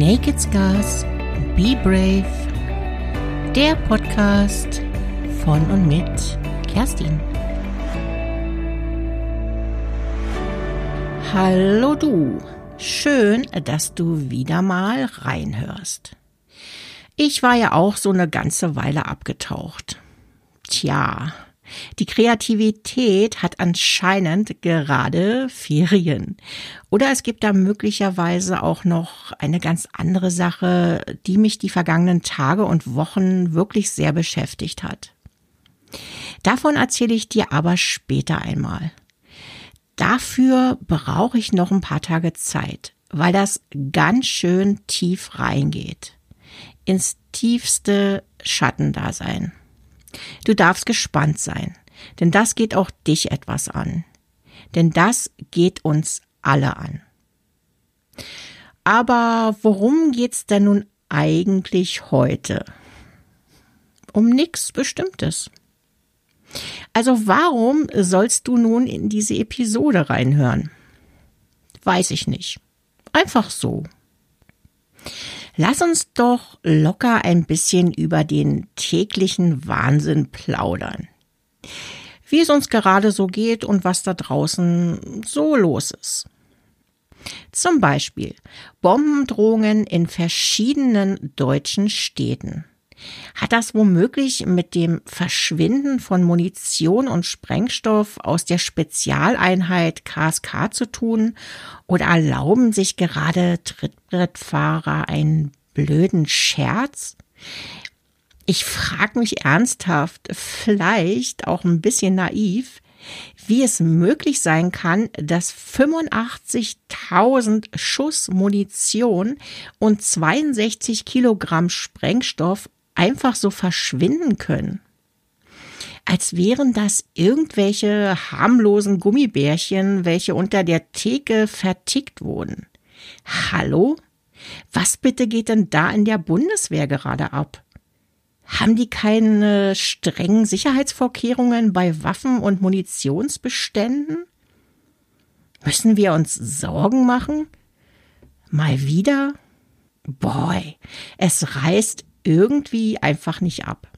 Naked Scars, Be Brave, der Podcast von und mit Kerstin. Hallo du, schön, dass du wieder mal reinhörst. Ich war ja auch so eine ganze Weile abgetaucht. Tja, die Kreativität hat anscheinend gerade Ferien. Oder es gibt da möglicherweise auch noch eine ganz andere Sache, die mich die vergangenen Tage und Wochen wirklich sehr beschäftigt hat. Davon erzähle ich dir aber später einmal. Dafür brauche ich noch ein paar Tage Zeit, weil das ganz schön tief reingeht. Ins tiefste Schattendasein. Du darfst gespannt sein, denn das geht auch dich etwas an. Denn das geht uns alle an. Aber worum geht's denn nun eigentlich heute? Um nichts Bestimmtes. Also warum sollst du nun in diese Episode reinhören? Weiß ich nicht. Einfach so. Lass uns doch locker ein bisschen über den täglichen Wahnsinn plaudern. Wie es uns gerade so geht und was da draußen so los ist. Zum Beispiel Bombendrohungen in verschiedenen deutschen Städten. Hat das womöglich mit dem Verschwinden von Munition und Sprengstoff aus der Spezialeinheit KSK zu tun? Oder erlauben sich gerade Trittbrettfahrer einen blöden Scherz? Ich frage mich ernsthaft, vielleicht auch ein bisschen naiv, wie es möglich sein kann, dass 85.000 Schuss Munition und 62 Kilogramm Sprengstoff einfach so verschwinden können. Als wären das irgendwelche harmlosen Gummibärchen, welche unter der Theke vertickt wurden. Hallo? Was bitte geht denn da in der Bundeswehr gerade ab? Haben die keine strengen Sicherheitsvorkehrungen bei Waffen und Munitionsbeständen? Müssen wir uns Sorgen machen? Mal wieder? Boy, es reißt irgendwie einfach nicht ab.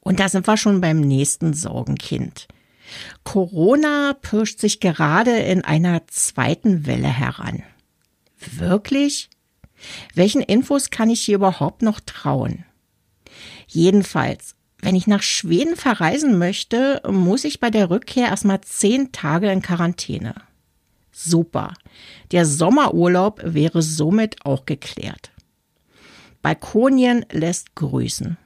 Und da sind wir schon beim nächsten Sorgenkind. Corona pirscht sich gerade in einer zweiten Welle heran. Wirklich? Welchen Infos kann ich hier überhaupt noch trauen? Jedenfalls, wenn ich nach Schweden verreisen möchte, muss ich bei der Rückkehr erstmal zehn Tage in Quarantäne. Super. Der Sommerurlaub wäre somit auch geklärt. Balkonien lässt grüßen.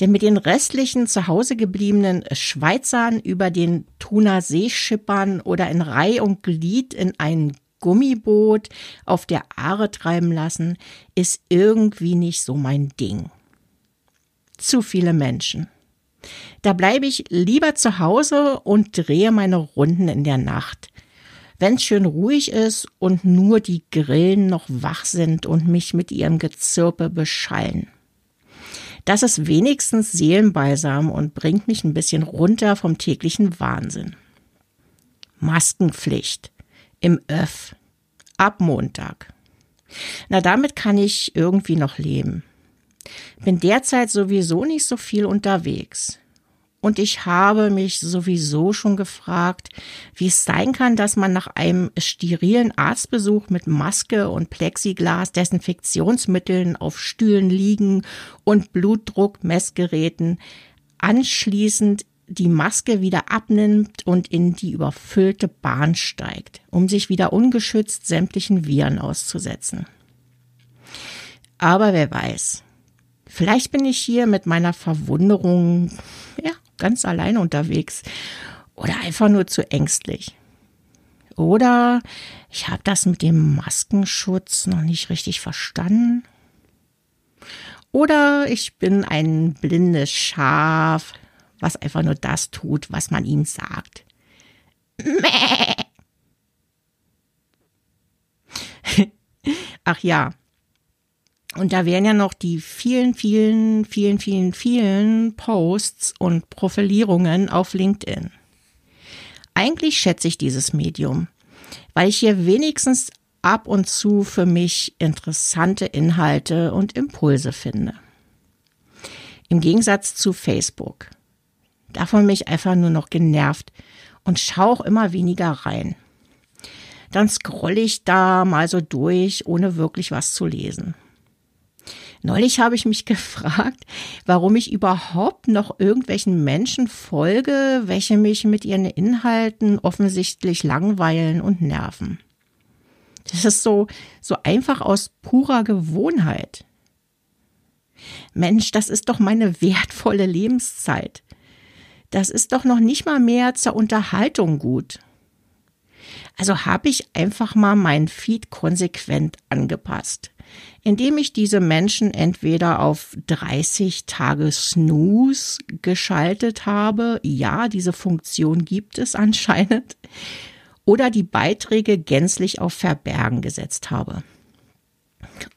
Denn mit den restlichen zu Hause gebliebenen Schweizern über den Thuner See schippern oder in Reih und Glied in ein Gummiboot auf der Aare treiben lassen, ist irgendwie nicht so mein Ding. Zu viele Menschen. Da bleibe ich lieber zu Hause und drehe meine Runden in der Nacht wenn es schön ruhig ist und nur die Grillen noch wach sind und mich mit ihrem Gezirpe beschallen. Das ist wenigstens seelenbalsam und bringt mich ein bisschen runter vom täglichen Wahnsinn. Maskenpflicht im Öff ab Montag. Na, damit kann ich irgendwie noch leben. Bin derzeit sowieso nicht so viel unterwegs. Und ich habe mich sowieso schon gefragt, wie es sein kann, dass man nach einem sterilen Arztbesuch mit Maske und Plexiglas, Desinfektionsmitteln auf Stühlen liegen und Blutdruckmessgeräten anschließend die Maske wieder abnimmt und in die überfüllte Bahn steigt, um sich wieder ungeschützt sämtlichen Viren auszusetzen. Aber wer weiß. Vielleicht bin ich hier mit meiner Verwunderung, ganz alleine unterwegs oder einfach nur zu ängstlich. Oder ich habe das mit dem Maskenschutz noch nicht richtig verstanden. Oder ich bin ein blindes Schaf, was einfach nur das tut, was man ihm sagt. Ach ja, und da wären ja noch die vielen, vielen, vielen, vielen, vielen Posts und Profilierungen auf LinkedIn. Eigentlich schätze ich dieses Medium, weil ich hier wenigstens ab und zu für mich interessante Inhalte und Impulse finde. Im Gegensatz zu Facebook. Davon mich einfach nur noch genervt und schaue auch immer weniger rein. Dann scrolle ich da mal so durch, ohne wirklich was zu lesen. Neulich habe ich mich gefragt, warum ich überhaupt noch irgendwelchen Menschen folge, welche mich mit ihren Inhalten offensichtlich langweilen und nerven. Das ist so, so einfach aus purer Gewohnheit. Mensch, das ist doch meine wertvolle Lebenszeit. Das ist doch noch nicht mal mehr zur Unterhaltung gut. Also habe ich einfach mal meinen Feed konsequent angepasst, indem ich diese Menschen entweder auf 30 Tage Snooze geschaltet habe, ja, diese Funktion gibt es anscheinend, oder die Beiträge gänzlich auf Verbergen gesetzt habe.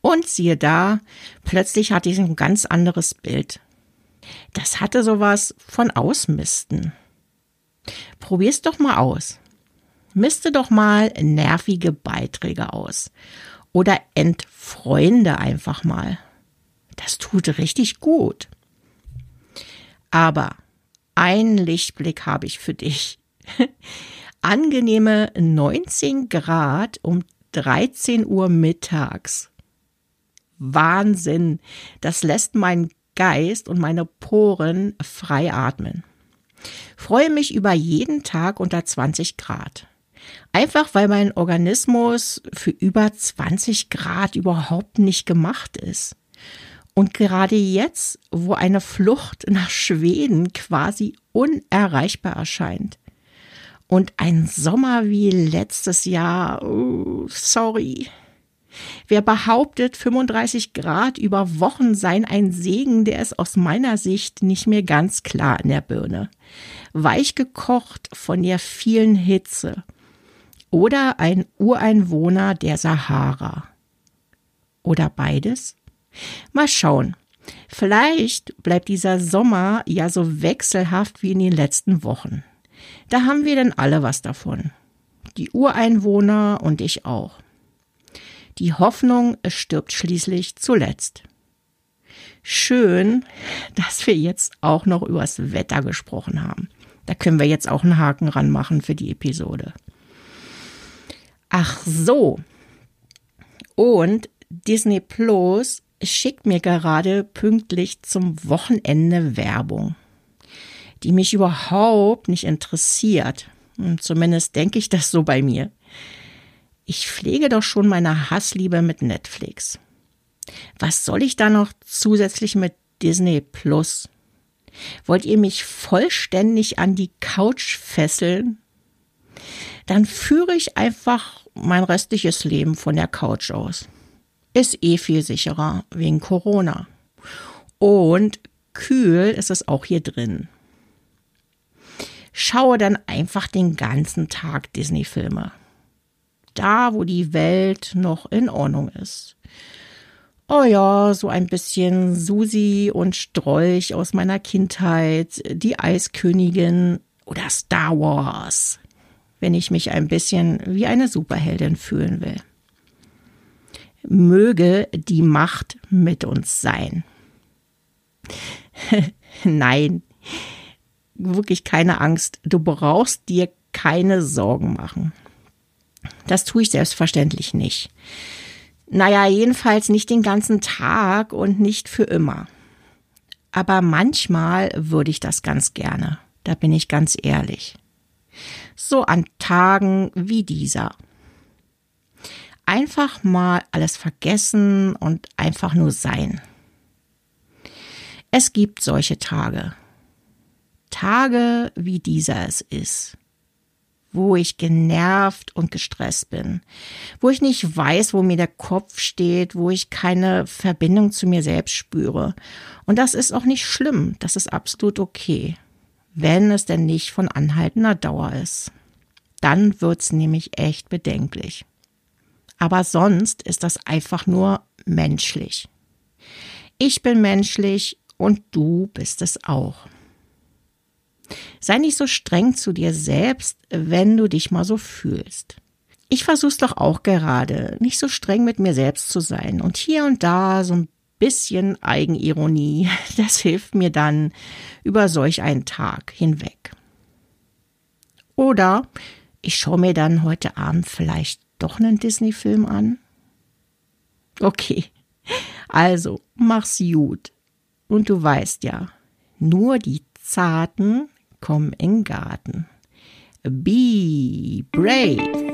Und siehe da, plötzlich hatte ich ein ganz anderes Bild. Das hatte sowas von Ausmisten. Probier's doch mal aus. Miste doch mal nervige Beiträge aus. Oder entfreunde einfach mal. Das tut richtig gut. Aber ein Lichtblick habe ich für dich. Angenehme 19 Grad um 13 Uhr mittags. Wahnsinn. Das lässt meinen Geist und meine Poren frei atmen. Freue mich über jeden Tag unter 20 Grad. Einfach weil mein Organismus für über 20 Grad überhaupt nicht gemacht ist. Und gerade jetzt, wo eine Flucht nach Schweden quasi unerreichbar erscheint. Und ein Sommer wie letztes Jahr, oh, sorry. Wer behauptet, 35 Grad über Wochen seien ein Segen, der ist aus meiner Sicht nicht mehr ganz klar in der Birne. Weich gekocht von der vielen Hitze oder ein Ureinwohner der Sahara. Oder beides? Mal schauen. Vielleicht bleibt dieser Sommer ja so wechselhaft wie in den letzten Wochen. Da haben wir denn alle was davon. Die Ureinwohner und ich auch. Die Hoffnung stirbt schließlich zuletzt. Schön, dass wir jetzt auch noch übers Wetter gesprochen haben. Da können wir jetzt auch einen Haken ranmachen für die Episode. Ach so. Und Disney Plus schickt mir gerade pünktlich zum Wochenende Werbung, die mich überhaupt nicht interessiert. Und zumindest denke ich das so bei mir. Ich pflege doch schon meine Hassliebe mit Netflix. Was soll ich da noch zusätzlich mit Disney Plus? Wollt ihr mich vollständig an die Couch fesseln? Dann führe ich einfach mein restliches Leben von der Couch aus. Ist eh viel sicherer wegen Corona. Und kühl ist es auch hier drin. Schaue dann einfach den ganzen Tag Disney-Filme. Da, wo die Welt noch in Ordnung ist. Oh ja, so ein bisschen Susi und Strolch aus meiner Kindheit, die Eiskönigin oder Star Wars wenn ich mich ein bisschen wie eine Superheldin fühlen will. Möge die Macht mit uns sein. Nein, wirklich keine Angst. Du brauchst dir keine Sorgen machen. Das tue ich selbstverständlich nicht. Naja, jedenfalls nicht den ganzen Tag und nicht für immer. Aber manchmal würde ich das ganz gerne. Da bin ich ganz ehrlich so an Tagen wie dieser. Einfach mal alles vergessen und einfach nur sein. Es gibt solche Tage. Tage wie dieser es ist. Wo ich genervt und gestresst bin. Wo ich nicht weiß, wo mir der Kopf steht, wo ich keine Verbindung zu mir selbst spüre. Und das ist auch nicht schlimm. Das ist absolut okay wenn es denn nicht von anhaltender Dauer ist. Dann wird's nämlich echt bedenklich. Aber sonst ist das einfach nur menschlich. Ich bin menschlich und du bist es auch. Sei nicht so streng zu dir selbst, wenn du dich mal so fühlst. Ich versuch's doch auch gerade, nicht so streng mit mir selbst zu sein und hier und da so ein bisschen Eigenironie, das hilft mir dann über solch einen Tag hinweg. Oder ich schaue mir dann heute Abend vielleicht doch einen Disney-Film an. Okay, also mach's gut. Und du weißt ja, nur die Zarten kommen in Garten. Be brave.